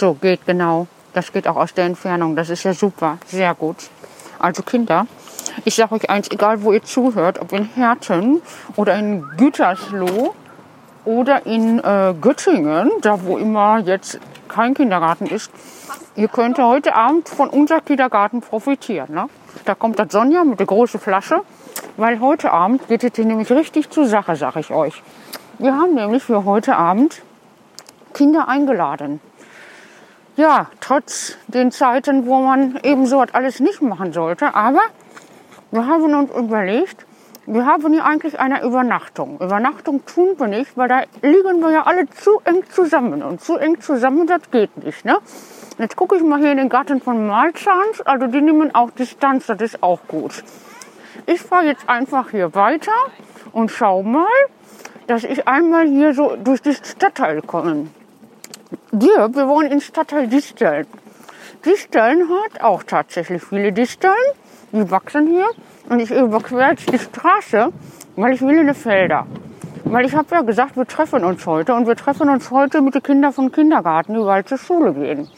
So, geht genau. Das geht auch aus der Entfernung. Das ist ja super. Sehr gut. Also Kinder, ich sage euch eins, egal wo ihr zuhört, ob in Herten oder in Gütersloh oder in äh, Göttingen, da wo immer jetzt kein Kindergarten ist, ihr könnt heute Abend von unserem Kindergarten profitieren. Ne? Da kommt das Sonja mit der großen Flasche, weil heute Abend geht es hier nämlich richtig zur Sache, sage ich euch. Wir haben nämlich für heute Abend Kinder eingeladen. Ja, trotz den Zeiten, wo man eben so alles nicht machen sollte, aber wir haben uns überlegt, wir haben hier eigentlich eine Übernachtung. Übernachtung tun wir nicht, weil da liegen wir ja alle zu eng zusammen. Und zu eng zusammen, das geht nicht. Ne? Jetzt gucke ich mal hier in den Garten von Malzahns. Also die nehmen auch Distanz, das ist auch gut. Ich fahre jetzt einfach hier weiter und schau mal, dass ich einmal hier so durch den Stadtteil komme. Wir, wir wohnen in Stadtteil Disteln. Disteln hat auch tatsächlich viele Disteln. Die wachsen hier. Und ich überquere jetzt die Straße, weil ich will in die Felder. Weil ich habe ja gesagt, wir treffen uns heute. Und wir treffen uns heute mit den Kindern vom Kindergarten, die bald zur Schule gehen.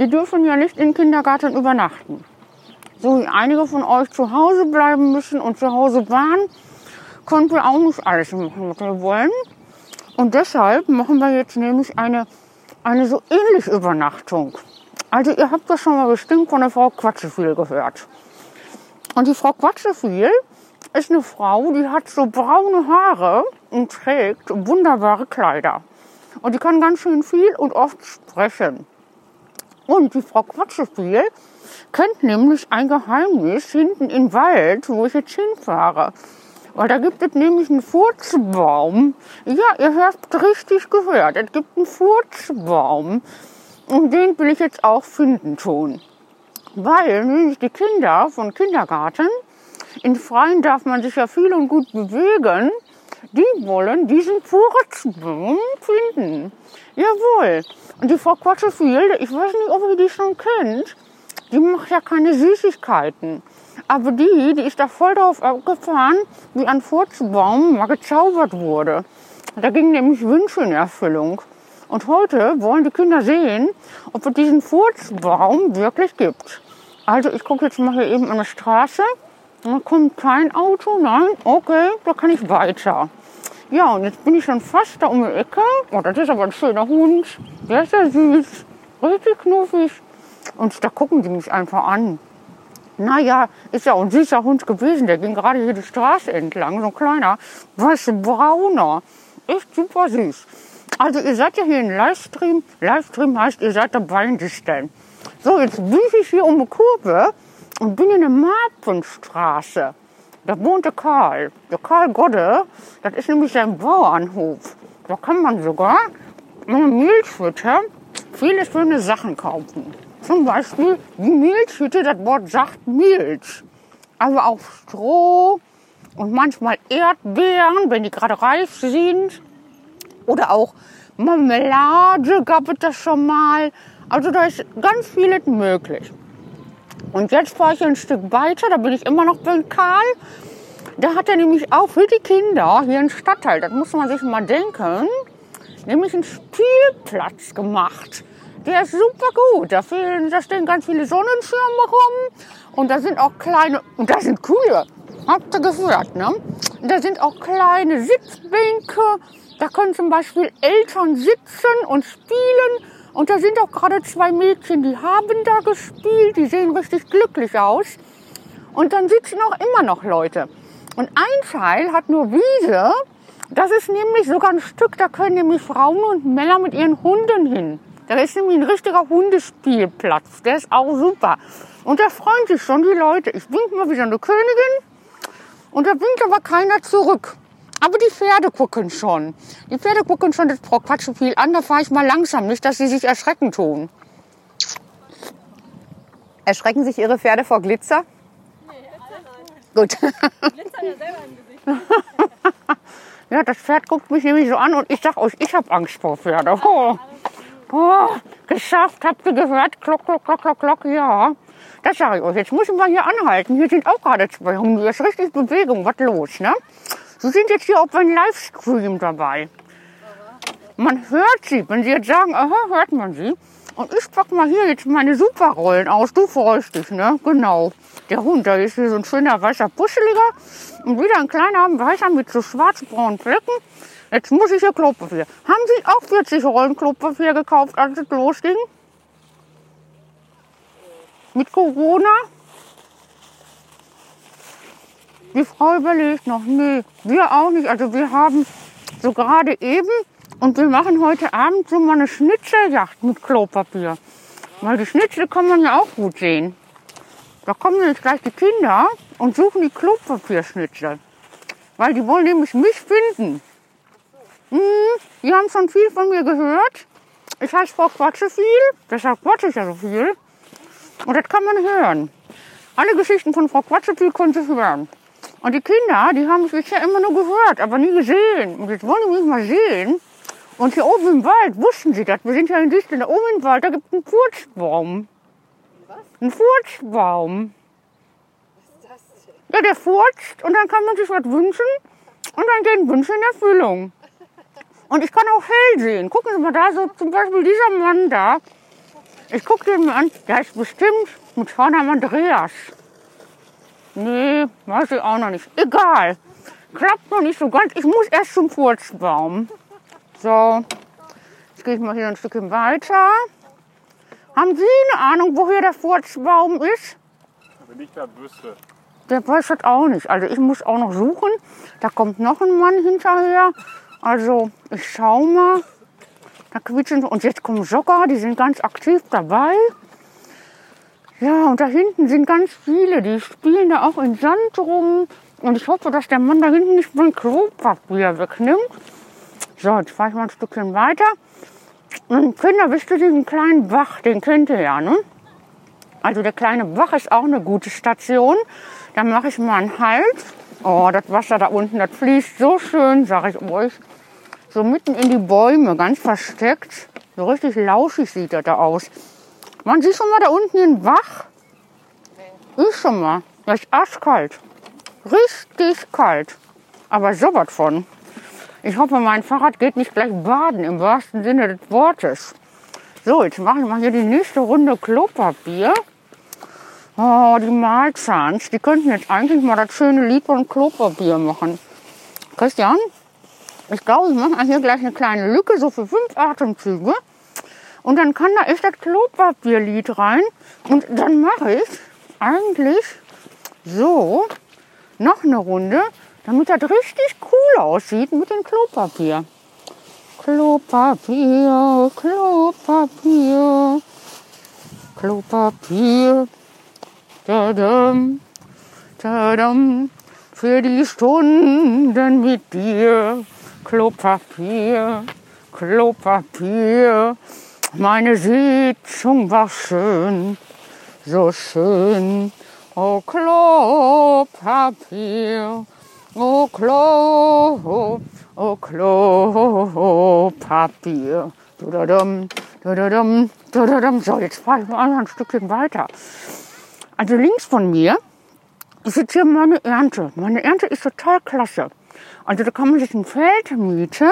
Die dürfen ja nicht im Kindergarten übernachten. So wie einige von euch zu Hause bleiben müssen und zu Hause waren, konnten wir auch nicht alles machen, was wir wollen. Und deshalb machen wir jetzt nämlich eine, eine so ähnliche Übernachtung. Also ihr habt das schon mal bestimmt von der Frau Quatscheviel gehört. Und die Frau Quatscheviel ist eine Frau, die hat so braune Haare und trägt wunderbare Kleider. Und die kann ganz schön viel und oft sprechen. Und die Frau Quatscheviel kennt nämlich ein Geheimnis hinten im Wald, wo ich jetzt hinfahre. Weil da gibt es nämlich einen Furzbaum. Ja, ihr habt richtig gehört. Es gibt einen Furzbaum. Und den will ich jetzt auch finden tun weil nämlich die Kinder von Kindergarten, in Freien darf man sich ja viel und gut bewegen, die wollen diesen Furzbaum finden. Jawohl. Und die Frau Quatschefield, ich weiß nicht, ob ihr die schon kennt, die macht ja keine Süßigkeiten. Aber die, die ist da voll drauf abgefahren, wie ein Furzbaum mal gezaubert wurde. Da ging nämlich Wünsche in Erfüllung. Und heute wollen die Kinder sehen, ob es diesen Furzbaum wirklich gibt. Also ich gucke jetzt mal hier eben an der Straße. Da kommt kein Auto, nein, okay, da kann ich weiter. Ja, und jetzt bin ich schon fast da um die Ecke. Oh, das ist aber ein schöner Hund. Der ist ja süß, richtig knuffig. Und da gucken die mich einfach an. Naja, ist ja ein süßer Hund gewesen. Der ging gerade hier die Straße entlang, so ein kleiner, weiße brauner. Echt super süß. Also ihr seid ja hier im Livestream. Livestream heißt, ihr seid dabei in Disteln. So, jetzt bin ich hier um die Kurve und bin in der Marpenstraße. Da wohnt der Karl. Der Karl Godde, das ist nämlich sein Bauernhof. Da kann man sogar mit Milchhütte viele schöne Sachen kaufen. Zum Beispiel die Milchhütte, das Wort sagt Milch. Aber auch Stroh und manchmal Erdbeeren, wenn die gerade reif sind. Oder auch Marmelade gab es das schon mal. Also da ist ganz vieles möglich. Und jetzt fahre ich ein Stück weiter, da bin ich immer noch bei Karl. Da hat er nämlich auch für die Kinder hier einen Stadtteil, das muss man sich mal denken, nämlich einen Spielplatz gemacht. Der ist super gut. Da, fehlen, da stehen ganz viele Sonnenschirme rum und da sind auch kleine, und da sind Kühe. Habt ihr gehört, ne? Da sind auch kleine Sitzbänke. Da können zum Beispiel Eltern sitzen und spielen und da sind auch gerade zwei Mädchen, die haben da gespielt, die sehen richtig glücklich aus. Und dann sitzen auch immer noch Leute. Und ein Teil hat nur Wiese. Das ist nämlich sogar ein Stück, da können nämlich Frauen und Männer mit ihren Hunden hin. Da ist nämlich ein richtiger Hundespielplatz. Der ist auch super. Und da freuen sich schon die Leute. Ich bin mal wieder eine Königin. Und da winkt aber keiner zurück. Aber die Pferde gucken schon. Die Pferde gucken schon das Frau Quatsche viel an. Da fahre ich mal langsam, nicht, dass sie sich erschrecken tun. Erschrecken sich Ihre Pferde vor Glitzer? Nee, Gut. Glitzer ja selber im Gesicht. ja, das Pferd guckt mich nämlich so an und ich sag euch, ich habe Angst vor Pferde. Oh. Oh, geschafft, habt ihr gehört? Klock, klock, klock, klock, klock, ja. Das sage ich euch. Jetzt müssen wir hier anhalten. Hier sind auch gerade zwei Hunde. Hier ist richtig Bewegung. Was los, ne? Sie sind jetzt hier auf einem Livestream dabei. Man hört sie. Wenn Sie jetzt sagen, aha, hört man sie. Und ich pack mal hier jetzt meine Superrollen aus. Du freust dich, ne? Genau. Der Hund, da ist hier so ein schöner weißer Puscheliger. Und wieder ein kleiner weißer mit so schwarz-braunen Flecken. Jetzt muss ich hier Klopapier. Haben Sie auch 40 Rollen Klopapier gekauft, als es losging? Mit Corona? Die Frau überlegt noch, nee, wir auch nicht. Also wir haben so gerade eben und wir machen heute Abend so mal eine Schnitzeljacht mit Klopapier. Weil die Schnitzel kann man ja auch gut sehen. Da kommen jetzt gleich die Kinder und suchen die Klopapierschnitzel. Weil die wollen nämlich mich finden. Hm, die haben schon viel von mir gehört. Ich heiße Frau Quatsche viel, deshalb quatsche ich ja so viel. Und das kann man hören. Alle Geschichten von Frau Quatsche viel können Sie hören. Und die Kinder, die haben mich bisher immer nur gehört, aber nie gesehen. Und jetzt wollen sie mich mal sehen. Und hier oben im Wald wussten sie das. Wir sind ja in Disteln, da oben im Wald, da gibt es einen Furzbaum. Was? Ein Furzbaum. Was ist das denn? Ja, der furzt und dann kann man sich was wünschen und dann gehen Wünsche in Erfüllung. Und ich kann auch hell sehen. Gucken Sie mal da, so zum Beispiel dieser Mann da. Ich gucke den mal an, der ist bestimmt mit Vornamen Andreas. Nee, weiß ich auch noch nicht. Egal. Klappt noch nicht so ganz. Ich muss erst zum Furzbaum. So, jetzt gehe ich mal hier ein Stückchen weiter. Haben Sie eine Ahnung, wo hier der Furzbaum ist? Wenn ich das wüsste. Der weiß das auch nicht. Also ich muss auch noch suchen. Da kommt noch ein Mann hinterher. Also ich schau mal. Da quietschen und jetzt kommen Jogger, die sind ganz aktiv dabei. Ja, und da hinten sind ganz viele, die spielen da auch in Sand rum. Und ich hoffe, dass der Mann da hinten nicht mein Klopapier wegnimmt. So, jetzt fahre ich mal ein Stückchen weiter. Und Kinder, wisst ihr diesen kleinen Bach, den kennt ihr ja, ne? Also der kleine Bach ist auch eine gute Station. Da mache ich mal einen Halt. Oh, das Wasser da unten, das fließt so schön, sage ich euch. So mitten in die Bäume, ganz versteckt. So richtig lauschig sieht das da aus. Man sieht schon mal da unten den Bach? Ich schon mal. Das ist arschkalt. Richtig kalt. Aber sowas von. Ich hoffe, mein Fahrrad geht nicht gleich baden, im wahrsten Sinne des Wortes. So, jetzt mache ich mal hier die nächste Runde Klopapier. Oh, die Malzahns, die könnten jetzt eigentlich mal das schöne Lied von Klopapier machen. Christian, ich glaube, ich mache hier gleich eine kleine Lücke, so für fünf Atemzüge. Und dann kann da echt das Klopapierlied rein. Und dann mache ich eigentlich so noch eine Runde, damit das richtig cool aussieht mit dem Klopapier. Klopapier, Klopapier, Klopapier. Tadam, tadam, für die Stunden mit dir. Klopapier, Klopapier. Meine Sitzung war schön, so schön. Oh Klopapier, oh Klo, oh Klopapier. Dudadum, dudadum, dudadum. So, jetzt fahre ich mal ein Stückchen weiter. Also links von mir ist jetzt hier meine Ernte. Meine Ernte ist total klasse. Also da kann man sich ein Feld mieten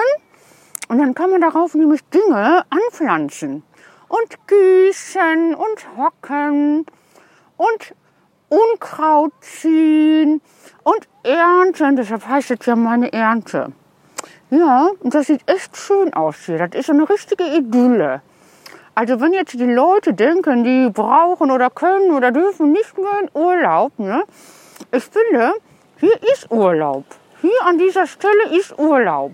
und dann kann man darauf nämlich Dinge anpflanzen und gießen und hocken und Unkraut ziehen und ernten. Deshalb heißt es ja meine Ernte. Ja, und das sieht echt schön aus hier. Das ist so eine richtige Idylle. Also wenn jetzt die Leute denken, die brauchen oder können oder dürfen nicht mehr in Urlaub, ne? ich finde, hier ist Urlaub. Hier an dieser Stelle ist Urlaub.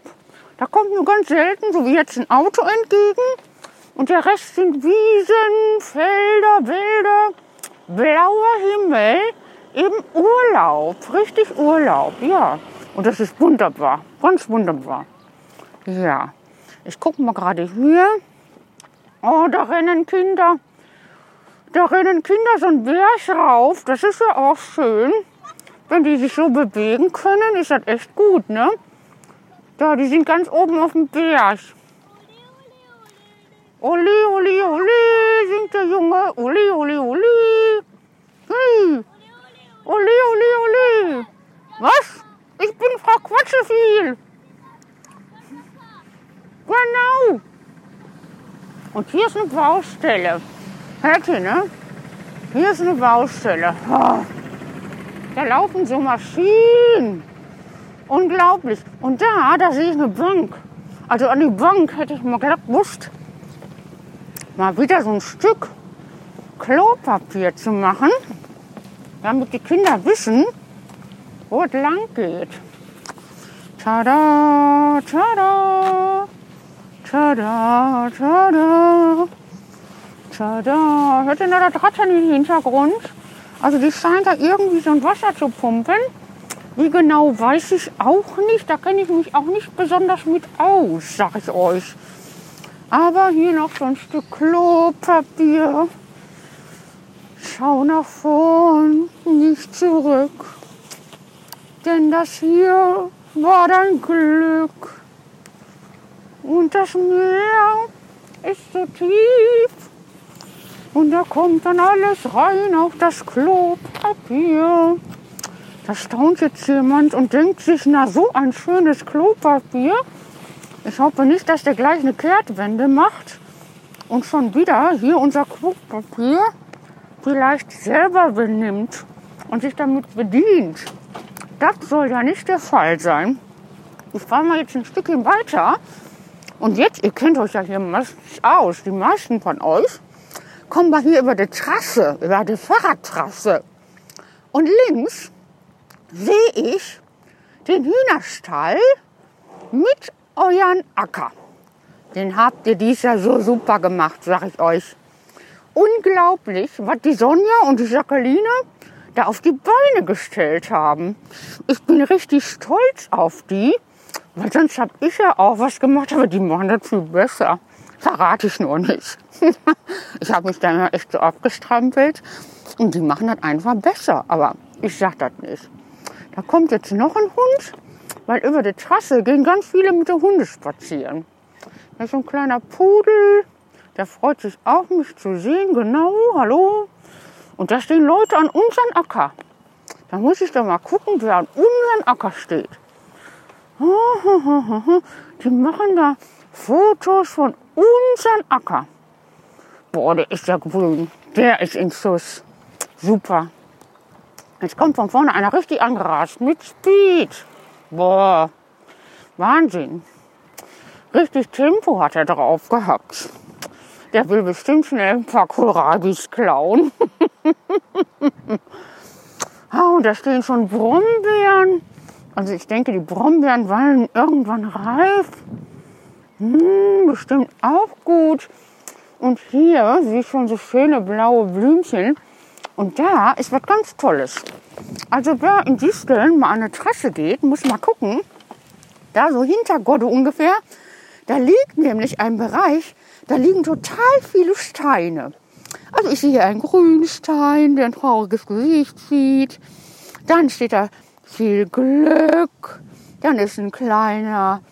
Da kommt nur ganz selten, so wie jetzt, ein Auto entgegen. Und der Rest sind Wiesen, Felder, Wälder, blauer Himmel. Eben Urlaub, richtig Urlaub, ja. Und das ist wunderbar, ganz wunderbar. Ja, ich gucke mal gerade hier. Oh, da rennen Kinder. Da rennen Kinder so einen Berg rauf. Das ist ja auch schön. Wenn die sich so bewegen können, ist das echt gut, ne? Da, die sind ganz oben auf dem Berg. Oli, oli, oli, singt der Junge. Oli, oli, oli. Hey. Oli, oli, oli. Was? Ich bin Frau Quatscheviel. Genau. Und hier ist eine Baustelle. Hört ihr, ne? Hier ist eine Baustelle. Oh. Da laufen so Maschinen. Unglaublich. Und da, da sehe ich eine Bank. Also an die Bank hätte ich mal gedacht, Wurst. Mal wieder so ein Stück Klopapier zu machen, damit die Kinder wissen, wo es lang geht. Tada, tada, tada, tada, tada. Hört ihr noch das Rattern im Hintergrund? Also die scheint da irgendwie so ein Wasser zu pumpen. Wie genau weiß ich auch nicht. Da kenne ich mich auch nicht besonders mit aus, sag ich euch. Aber hier noch so ein Stück Klopapier. Schau nach vorn, nicht zurück. Denn das hier war dein Glück. Und das Meer ist so tief. Und da kommt dann alles rein auf das Klopapier. Da staunt jetzt jemand und denkt sich, na so ein schönes Klopapier. Ich hoffe nicht, dass der gleich eine Kehrtwende macht und schon wieder hier unser Klopapier vielleicht selber benimmt und sich damit bedient. Das soll ja nicht der Fall sein. Ich fahre mal jetzt ein Stückchen weiter. Und jetzt, ihr kennt euch ja hier meistens aus, die meisten von euch, kommen wir hier über die Trasse, über die Fahrradtrasse. Und links sehe ich den Hühnerstall mit euren Acker. Den habt ihr dies Jahr so super gemacht, sag ich euch. Unglaublich, was die Sonja und die Jacqueline da auf die Beine gestellt haben. Ich bin richtig stolz auf die, weil sonst habe ich ja auch was gemacht, aber die machen das viel besser. Verrate ich nur nicht. ich habe mich da immer echt so abgestrampelt und die machen das einfach besser, aber ich sag das nicht. Da kommt jetzt noch ein Hund, weil über die Trasse gehen ganz viele mit den Hunden spazieren. Da ist so ein kleiner Pudel, der freut sich auch, mich zu sehen. Genau, hallo. Und da stehen Leute an unserem Acker. Da muss ich doch mal gucken, wer an unserem Acker steht. Die machen da Fotos von unserem Acker. Boah, der ist ja grün. Der ist in Schuss. Super. Jetzt kommt von vorne einer richtig angerast mit Speed. Boah, Wahnsinn. Richtig Tempo hat er drauf gehabt. Der will bestimmt schnell ein paar Kohlrabis klauen. und da stehen schon Brombeeren. Also ich denke, die Brombeeren waren irgendwann reif. Hm, bestimmt auch gut. Und hier sehe ich schon so schöne blaue Blümchen. Und da ist was ganz Tolles. Also wer in Disteln mal an eine Trasse geht, muss mal gucken. Da so hinter Godde ungefähr, da liegt nämlich ein Bereich, da liegen total viele Steine. Also ich sehe hier einen Grünstein, der ein trauriges Gesicht zieht. Dann steht da viel Glück. Dann ist ein kleiner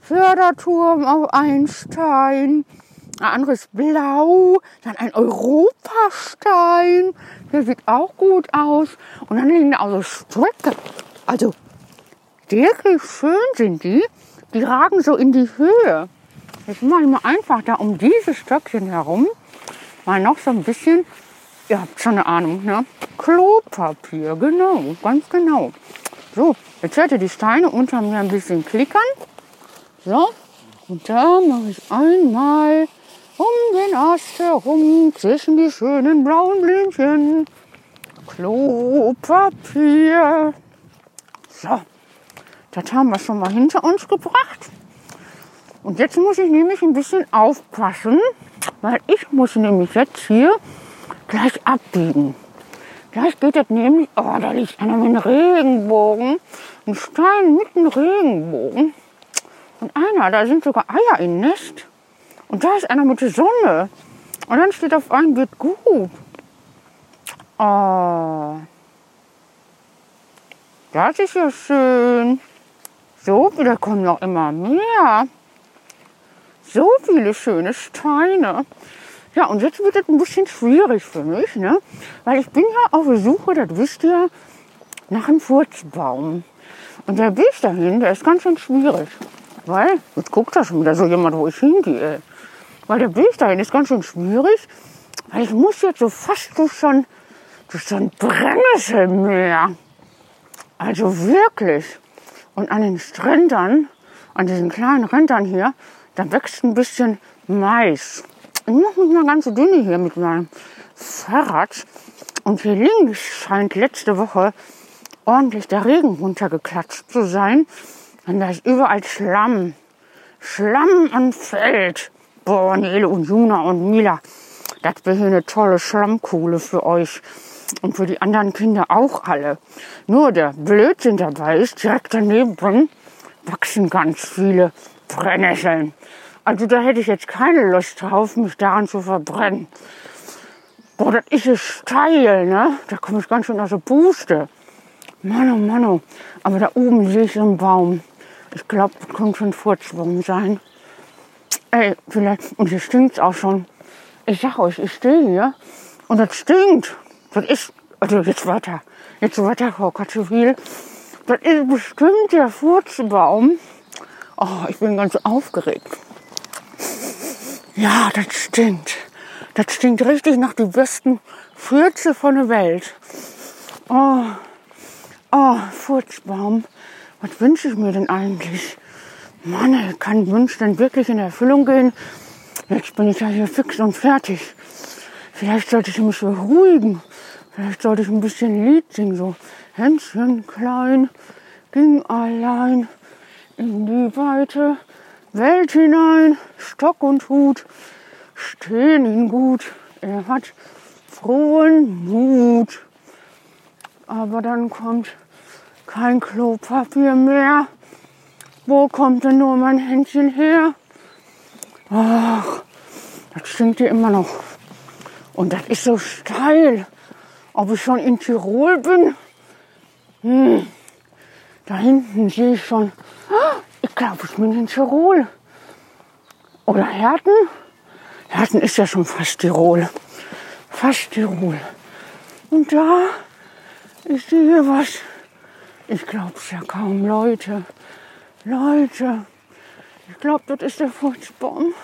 Förderturm auf einen Stein. Ein anderes Blau. Dann ein Europastein. Der sieht auch gut aus. Und dann liegen da auch so Strecke. Also wirklich schön sind die. Die ragen so in die Höhe. Jetzt mache ich mal einfach da um dieses Stöckchen herum mal noch so ein bisschen, ihr habt schon eine Ahnung, ne? Klopapier, genau, ganz genau. So, jetzt hört ihr die Steine unter mir ein bisschen klickern. So, und da mache ich einmal um den Ast herum zwischen die schönen blauen Blümchen. Klopapier. So, das haben wir schon mal hinter uns gebracht. Und jetzt muss ich nämlich ein bisschen aufpassen, weil ich muss nämlich jetzt hier gleich abbiegen. Gleich geht das nämlich, oh, da liegt einer mit einem Regenbogen, ein Stein mit einem Regenbogen. Und einer, da sind sogar Eier im Nest. Und da ist einer mit der Sonne. Und dann steht auf einem, wird gut. Oh, das ist ja schön. So, da kommen noch immer mehr so viele schöne Steine. Ja, und jetzt wird es ein bisschen schwierig für mich, ne? weil ich bin ja auf der Suche, das wisst ihr, nach einem Furzbaum. Und der Weg dahin, der ist ganz schön schwierig. Weil, jetzt guckt da schon wieder so jemand, wo ich hingehe. weil der Weg dahin ist ganz schön schwierig, weil ich muss jetzt so fast durch so ein, durch so ein Brennnesselmeer. Also wirklich. Und an den Strändern, an diesen kleinen Rändern hier, da wächst ein bisschen Mais. Ich mache mich mal ganz dünne hier mit meinem Fahrrad. Und hier links scheint letzte Woche ordentlich der Regen runtergeklatscht zu sein. Und da ist überall Schlamm. Schlamm am Feld. Boah, Nele und Juna und Mila. Das wäre hier eine tolle Schlammkuhle für euch. Und für die anderen Kinder auch alle. Nur der Blödsinn dabei ist, direkt daneben wachsen ganz viele Brennnesseln. Also da hätte ich jetzt keine Lust drauf, mich daran zu verbrennen. Boah, das ist steil, ne? Da komme ich ganz schön aus der Puste. Mann, oh Mann, oh. Aber da oben sehe ich so einen Baum. Ich glaube, das könnte schon ein Furzbaum sein. Ey, vielleicht, und hier stinkt auch schon. Ich sag euch, ich stehe hier und das stinkt. Das ist, also jetzt weiter, jetzt weiter, Frau Katzewil. Das ist bestimmt der Furzbaum. Oh, ich bin ganz aufgeregt. Ja, das stinkt. Das stinkt richtig nach die besten Fürze von der Welt. Oh, oh, Furzbaum. Was wünsche ich mir denn eigentlich? Mann, kann Wunsch denn wirklich in Erfüllung gehen? Jetzt bin ich ja hier fix und fertig. Vielleicht sollte ich mich beruhigen. Vielleicht sollte ich ein bisschen Lied singen, so Hänschen klein, ging allein in die weite Welt hinein, Stock und Hut stehen ihn gut. Er hat frohen Mut. Aber dann kommt kein Klopapier mehr. Wo kommt denn nur mein Händchen her? Ach, das stinkt hier immer noch. Und das ist so steil. Ob ich schon in Tirol bin? Hm. Da hinten sehe ich schon. Ich glaube, ich bin in Tirol. Oder Herten? Herten ist ja schon fast Tirol. Fast Tirol. Und da, ich sehe was. Ich glaube es ja kaum, Leute. Leute. Ich glaube, das ist der Furzbaum.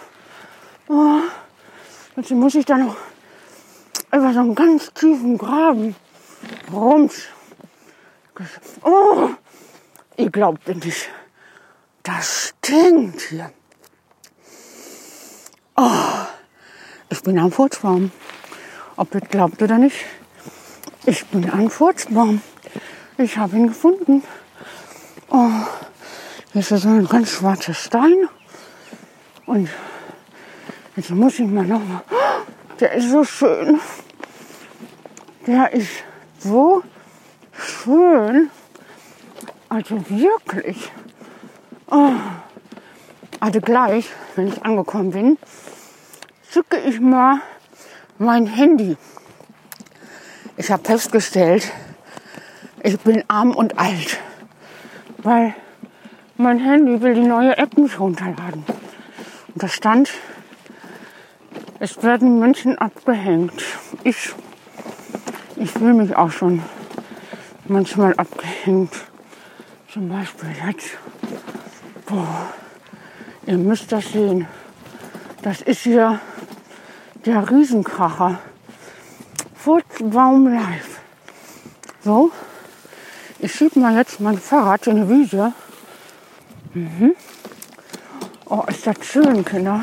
Oh, jetzt muss ich da noch über so einen ganz tiefen Graben rums. Oh, ihr glaubt nicht. Das stinkt hier. Oh, ich bin am Furzbaum. Ob ihr glaubt oder nicht. Ich bin ein Furzbaum. Ich habe ihn gefunden. Oh, hier ist so ein ganz schwarzer Stein. Und jetzt muss ich mal noch mal. Der ist so schön. Der ist so schön. Also wirklich. Oh. Also gleich, wenn ich angekommen bin, zücke ich mal mein Handy. Ich habe festgestellt, ich bin arm und alt, weil mein Handy will die neue App nicht runterladen. Und da stand, es werden Menschen abgehängt. Ich, ich fühle mich auch schon manchmal abgehängt. Zum Beispiel jetzt. Boah, ihr müsst das sehen. Das ist hier der Riesenkracher. Furzbaum live. So, ich schiebe mal jetzt mein Fahrrad in die Wiese. Mhm. Oh, ist das schön, Kinder.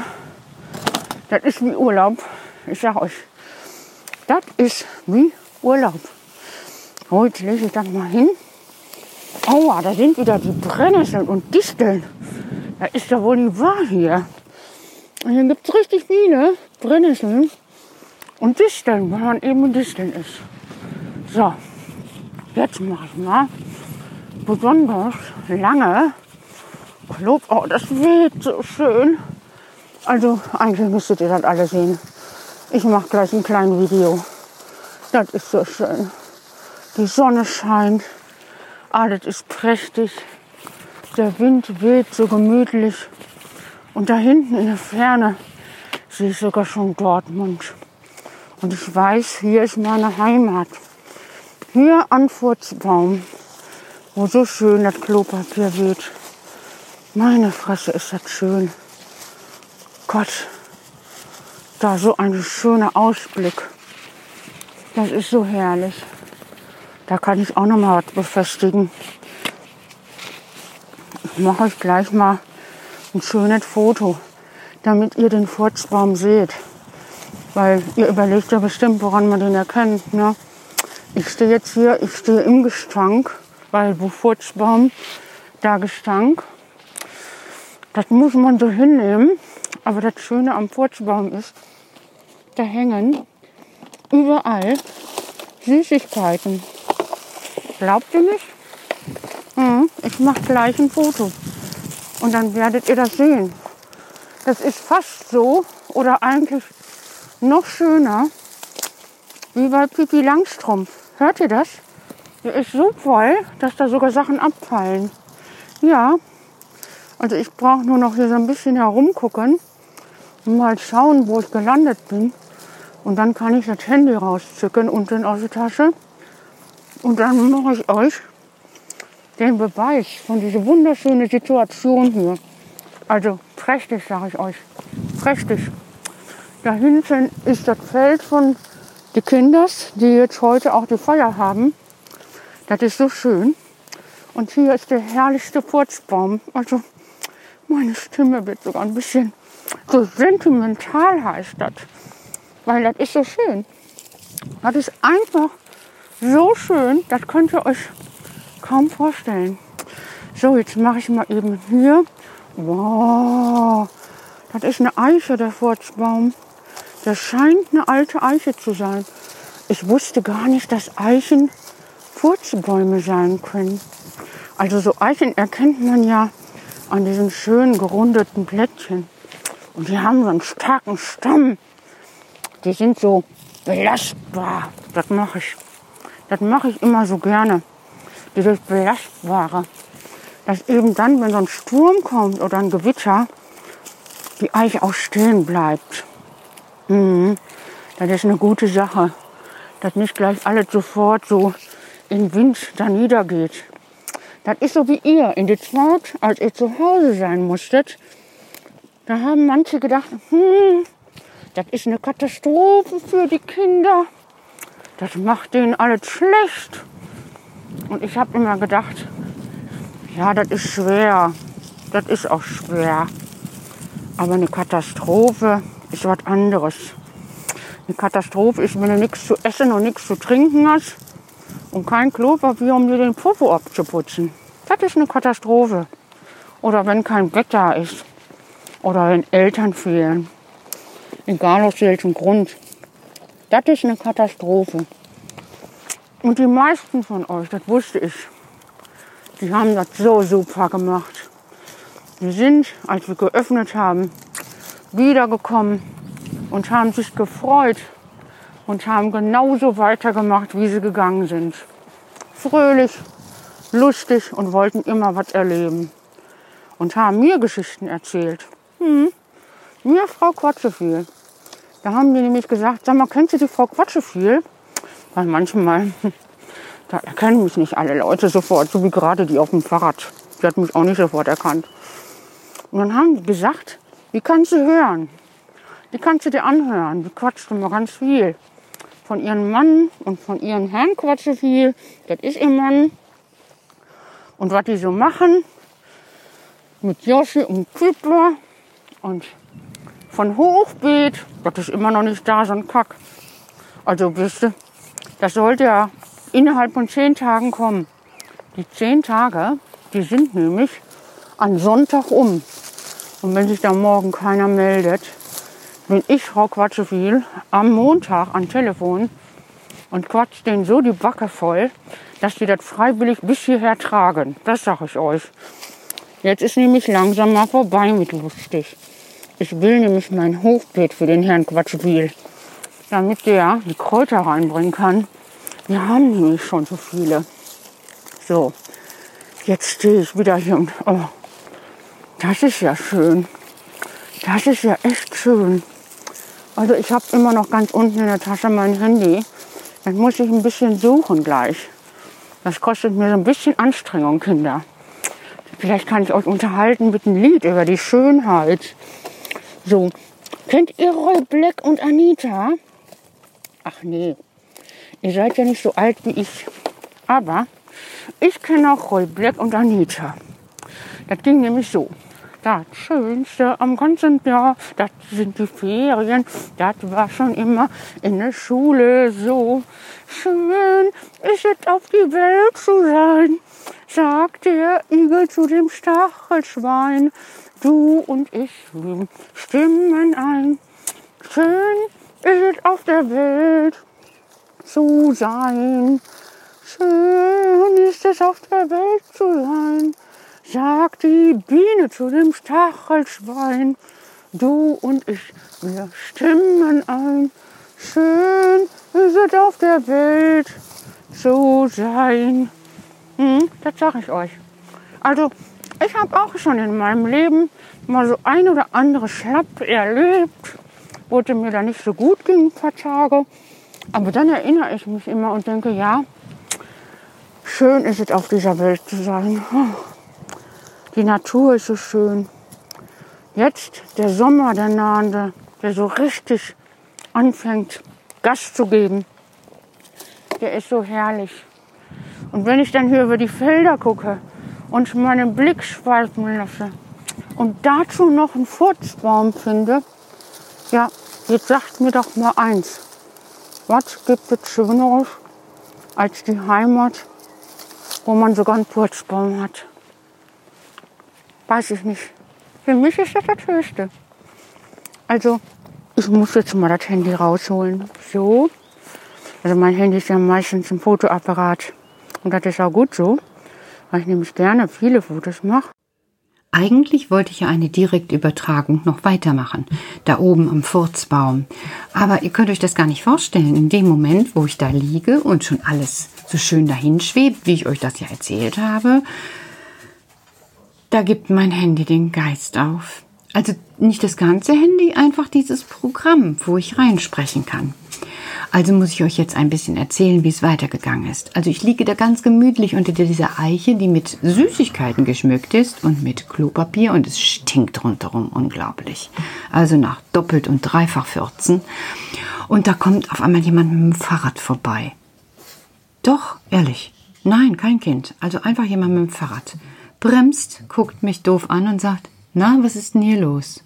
Das ist wie Urlaub. Ich sag euch, das ist wie Urlaub. Heute lege ich das mal hin. Aua, da sind wieder die Brennnesseln und Disteln. Das ist ja wohl nicht wahr hier. Und hier gibt es richtig viele Brennnesseln und Disteln, weil man eben Disteln ist. So, jetzt mache ich mal besonders lange Lob. Oh, das weht so schön. Also eigentlich müsstet ihr das alle sehen. Ich mache gleich ein kleines Video. Das ist so schön. Die Sonne scheint. Alles ist prächtig. Der Wind weht so gemütlich. Und da hinten in der Ferne sehe ich sogar schon Dortmund. Und ich weiß, hier ist meine Heimat. Hier an Furzbaum, wo so schön das Klopapier weht. Meine Fresse, ist das schön. Gott, da so ein schöner Ausblick. Das ist so herrlich. Da kann ich auch noch mal was befestigen. Ich mache euch gleich mal ein schönes Foto, damit ihr den Furzbaum seht. Weil ihr überlegt ja bestimmt, woran man den erkennt. Ne? Ich stehe jetzt hier, ich stehe im Gestank, weil wo Furzbaum, da Gestank. Das muss man so hinnehmen. Aber das Schöne am Furzbaum ist, da hängen überall Süßigkeiten. Glaubt ihr nicht? Mhm, ich mache gleich ein Foto. Und dann werdet ihr das sehen. Das ist fast so oder eigentlich noch schöner wie bei Pipi Langstrumpf. Hört ihr das? Der ist so voll, dass da sogar Sachen abfallen. Ja, also ich brauche nur noch hier so ein bisschen herumgucken und mal schauen, wo ich gelandet bin. Und dann kann ich das Handy rauszücken unten aus der Tasche. Und dann mache ich euch den Beweis von dieser wunderschönen Situation hier. Also prächtig, sage ich euch. Prächtig. Da hinten ist das Feld von den Kinders, die jetzt heute auch die Feier haben. Das ist so schön. Und hier ist der herrlichste Furzbaum. Also meine Stimme wird sogar ein bisschen so sentimental heißt das. Weil das ist so schön. Das ist einfach so schön, das könnt ihr euch kaum vorstellen. So, jetzt mache ich mal eben hier. Wow, das ist eine Eiche, der Furzbaum. Das scheint eine alte Eiche zu sein. Ich wusste gar nicht, dass Eichen Furzbäume sein können. Also so Eichen erkennt man ja an diesen schönen gerundeten Blättchen. Und die haben so einen starken Stamm. Die sind so belastbar. Das mache ich. Das mache ich immer so gerne. Dieses Belastbare. Dass eben dann, wenn so ein Sturm kommt oder ein Gewitter, die Eiche auch stehen bleibt. Mhm. Das ist eine gute Sache. Dass nicht gleich alles sofort so in Wind da niedergeht. Das ist so wie ihr in der Zeit, als ihr zu Hause sein musstet. Da haben manche gedacht, hm, das ist eine Katastrophe für die Kinder das macht denen alles schlecht. Und ich habe immer gedacht, ja, das ist schwer. Das ist auch schwer. Aber eine Katastrophe ist was anderes. Eine Katastrophe ist, wenn du nichts zu essen und nichts zu trinken hast und kein Klopapier, um dir den Popo abzuputzen. Das ist eine Katastrophe. Oder wenn kein Bett da ist. Oder wenn Eltern fehlen. Egal aus welchem Grund. Das ist eine Katastrophe. Und die meisten von euch, das wusste ich, die haben das so super gemacht. Die sind, als wir geöffnet haben, wiedergekommen und haben sich gefreut und haben genauso weitergemacht, wie sie gegangen sind. Fröhlich, lustig und wollten immer was erleben. Und haben mir Geschichten erzählt. Hm. Mir Frau Quatscheviel. Da haben die nämlich gesagt, sag mal, kennst du die Frau Quatscheviel? Weil manchmal, da erkennen mich nicht alle Leute sofort, so wie gerade die auf dem Fahrrad. Die hat mich auch nicht sofort erkannt. Und dann haben die gesagt, wie kannst du hören? Wie kannst du dir anhören? Die quatscht immer ganz viel. Von ihrem Mann und von ihrem Herrn quatscht viel. Das ist ihr Mann. Und was die so machen mit Joshi und Kübler und von Hochbeet, das ist immer noch nicht da, so ein Kack. Also wisst ihr, das sollte ja innerhalb von zehn Tagen kommen. Die zehn Tage, die sind nämlich an Sonntag um. Und wenn sich da morgen keiner meldet, bin ich, Frau Quatscheviel, am Montag am Telefon und quatscht denen so die Backe voll, dass die das freiwillig bis hierher tragen. Das sage ich euch. Jetzt ist nämlich langsam mal vorbei mit lustig. Ich will nämlich mein Hochbeet für den Herrn Quatschbiel, damit der die Kräuter reinbringen kann. Wir haben nämlich schon so viele. So, jetzt stehe ich wieder hier und oh, das ist ja schön. Das ist ja echt schön. Also ich habe immer noch ganz unten in der Tasche mein Handy. Dann muss ich ein bisschen suchen gleich. Das kostet mir so ein bisschen Anstrengung, Kinder. Vielleicht kann ich euch unterhalten mit einem Lied über die Schönheit so Kennt ihr Roy Black und Anita? Ach nee, ihr seid ja nicht so alt wie ich. Aber ich kenne auch Roy Black und Anita. Das ging nämlich so. Das Schönste am ganzen Jahr, das sind die Ferien. Das war schon immer in der Schule so. Schön ist es auf die Welt zu sein, sagt der Igel zu dem Stachelschwein. Du und ich stimmen ein. Schön ist es auf der Welt zu sein. Schön ist es auf der Welt zu sein, sagt die Biene zu dem Stachelschwein. Du und ich, wir stimmen ein. Schön ist es auf der Welt zu sein. Hm, das sag ich euch. Also, ich habe auch schon in meinem Leben mal so ein oder andere Schlapp erlebt, wo es mir da nicht so gut ging, ein paar Tage. Aber dann erinnere ich mich immer und denke, ja, schön ist es auf dieser Welt zu sein. Die Natur ist so schön. Jetzt der Sommer, der nahende, der so richtig anfängt, Gas zu geben. Der ist so herrlich. Und wenn ich dann hier über die Felder gucke und meinen Blick schweifen lasse und dazu noch einen Furzbaum finde, ja, jetzt sagt mir doch mal eins. Was gibt es Schöneres als die Heimat, wo man sogar einen Furzbaum hat? Weiß ich nicht. Für mich ist das das Höchste. Also, ich muss jetzt mal das Handy rausholen. So. Also mein Handy ist ja meistens ein Fotoapparat. Und das ist auch gut so, weil ich nämlich gerne viele Fotos mache. Eigentlich wollte ich ja eine Direktübertragung noch weitermachen, da oben am Furzbaum. Aber ihr könnt euch das gar nicht vorstellen. In dem Moment, wo ich da liege und schon alles so schön dahin schwebt, wie ich euch das ja erzählt habe, da gibt mein Handy den Geist auf. Also nicht das ganze Handy, einfach dieses Programm, wo ich reinsprechen kann. Also muss ich euch jetzt ein bisschen erzählen, wie es weitergegangen ist. Also ich liege da ganz gemütlich unter dieser Eiche, die mit Süßigkeiten geschmückt ist und mit Klopapier und es stinkt rundherum unglaublich. Also nach doppelt und dreifach 14. Und da kommt auf einmal jemand mit dem Fahrrad vorbei. Doch, ehrlich. Nein, kein Kind. Also einfach jemand mit dem Fahrrad. Bremst, guckt mich doof an und sagt, na, was ist denn hier los?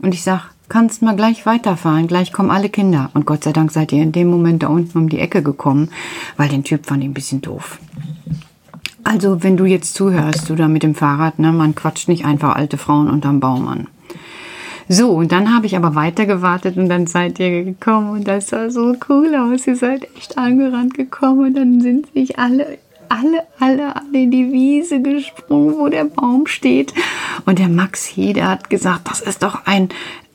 Und ich sag, kannst mal gleich weiterfahren, gleich kommen alle Kinder. Und Gott sei Dank seid ihr in dem Moment da unten um die Ecke gekommen, weil den Typ fand ich ein bisschen doof. Also, wenn du jetzt zuhörst, du da mit dem Fahrrad, ne, man quatscht nicht einfach alte Frauen unterm Baum an. So, und dann habe ich aber weiter gewartet und dann seid ihr gekommen und das sah so cool aus. Ihr seid echt angerannt gekommen und dann sind sich alle alle, alle, alle in die Wiese gesprungen, wo der Baum steht. Und der Max Hede hat gesagt, das ist doch ein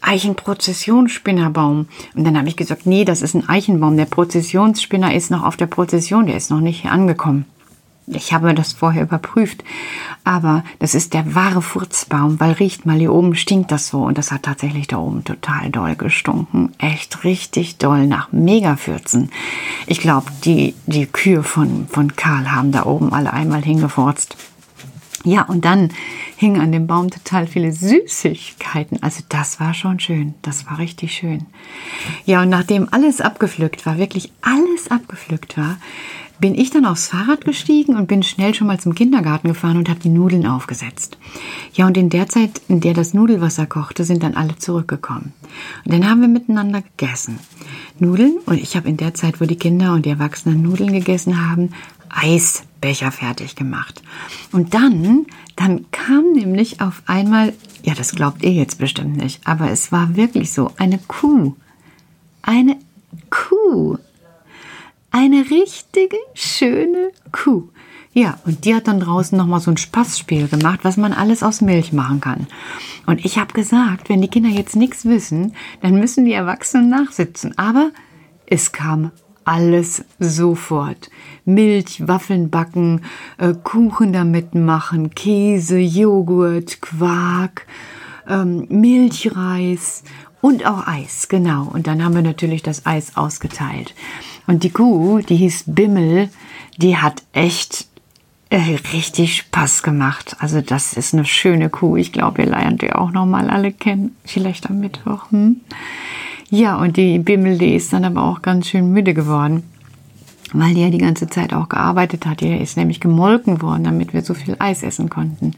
Eichenprozessionsspinnerbaum. Und dann habe ich gesagt, nee, das ist ein Eichenbaum. Der Prozessionsspinner ist noch auf der Prozession, der ist noch nicht angekommen. Ich habe das vorher überprüft. Aber das ist der wahre Furzbaum, weil riecht mal hier oben stinkt das so. Und das hat tatsächlich da oben total doll gestunken. Echt richtig doll nach Megafürzen. Ich glaube, die, die Kühe von, von Karl haben da oben alle einmal hingefurzt. Ja, und dann hingen an dem Baum total viele Süßigkeiten. Also das war schon schön. Das war richtig schön. Ja, und nachdem alles abgepflückt war, wirklich alles abgepflückt war, bin ich dann aufs Fahrrad gestiegen und bin schnell schon mal zum Kindergarten gefahren und habe die Nudeln aufgesetzt. Ja, und in der Zeit, in der das Nudelwasser kochte, sind dann alle zurückgekommen. Und dann haben wir miteinander gegessen. Nudeln und ich habe in der Zeit, wo die Kinder und die Erwachsenen Nudeln gegessen haben, Eisbecher fertig gemacht. Und dann, dann kam nämlich auf einmal, ja, das glaubt ihr jetzt bestimmt nicht, aber es war wirklich so, eine Kuh. Eine Kuh eine richtige schöne Kuh. Ja, und die hat dann draußen nochmal so ein Spaßspiel gemacht, was man alles aus Milch machen kann. Und ich habe gesagt, wenn die Kinder jetzt nichts wissen, dann müssen die Erwachsenen nachsitzen. Aber es kam alles sofort. Milch, Waffeln backen, äh, Kuchen damit machen, Käse, Joghurt, Quark, ähm, Milchreis und auch Eis, genau. Und dann haben wir natürlich das Eis ausgeteilt. Und die Kuh, die hieß Bimmel, die hat echt äh, richtig Spaß gemacht. Also das ist eine schöne Kuh. Ich glaube, ihr lernt ihr auch noch mal alle kennen. Vielleicht am Mittwoch. Hm? Ja, und die Bimmel, die ist dann aber auch ganz schön müde geworden. Weil die ja die ganze Zeit auch gearbeitet hat. Die ist nämlich gemolken worden, damit wir so viel Eis essen konnten.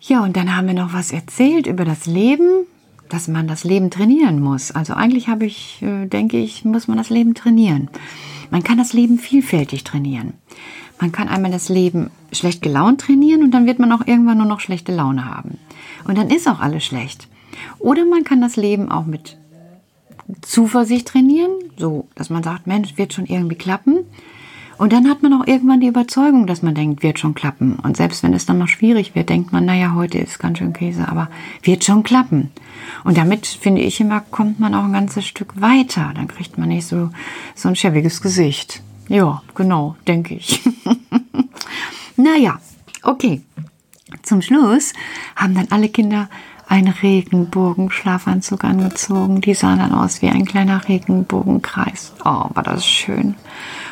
Ja, und dann haben wir noch was erzählt über das Leben, dass man das Leben trainieren muss. Also eigentlich habe ich, äh, denke ich, muss man das Leben trainieren. Man kann das Leben vielfältig trainieren. Man kann einmal das Leben schlecht gelaunt trainieren und dann wird man auch irgendwann nur noch schlechte Laune haben. Und dann ist auch alles schlecht. Oder man kann das Leben auch mit Zuversicht trainieren, so dass man sagt, Mensch, wird schon irgendwie klappen. Und dann hat man auch irgendwann die Überzeugung, dass man denkt, wird schon klappen. Und selbst wenn es dann noch schwierig wird, denkt man, naja, heute ist ganz schön Käse, aber wird schon klappen. Und damit, finde ich immer, kommt man auch ein ganzes Stück weiter. Dann kriegt man nicht so, so ein schäbiges Gesicht. Ja, genau, denke ich. naja, okay. Zum Schluss haben dann alle Kinder einen Regenbogenschlafanzug angezogen. Die sahen dann aus wie ein kleiner Regenbogenkreis. Oh, war das schön.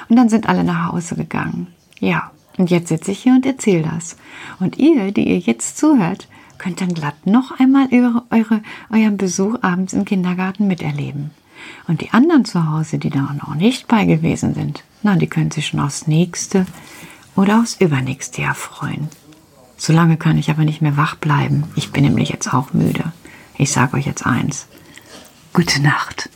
Und dann sind alle nach Hause gegangen. Ja, und jetzt sitze ich hier und erzähle das. Und ihr, die ihr jetzt zuhört, könnt dann glatt noch einmal eure, eure, euren Besuch abends im Kindergarten miterleben. Und die anderen zu Hause, die da noch nicht bei gewesen sind, na, die können sich schon aufs nächste oder aufs übernächste Jahr freuen. Solange kann ich aber nicht mehr wach bleiben. Ich bin nämlich jetzt auch müde. Ich sage euch jetzt eins. Gute Nacht.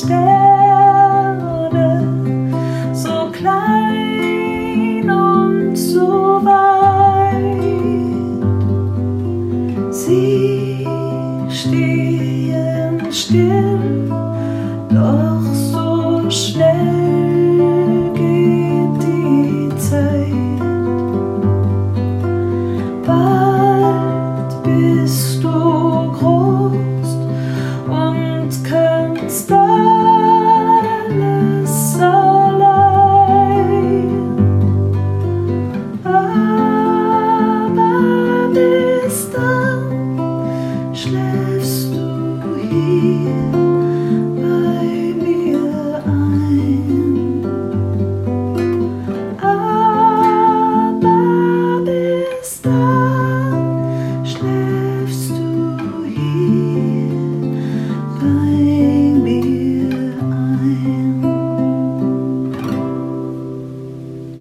stay.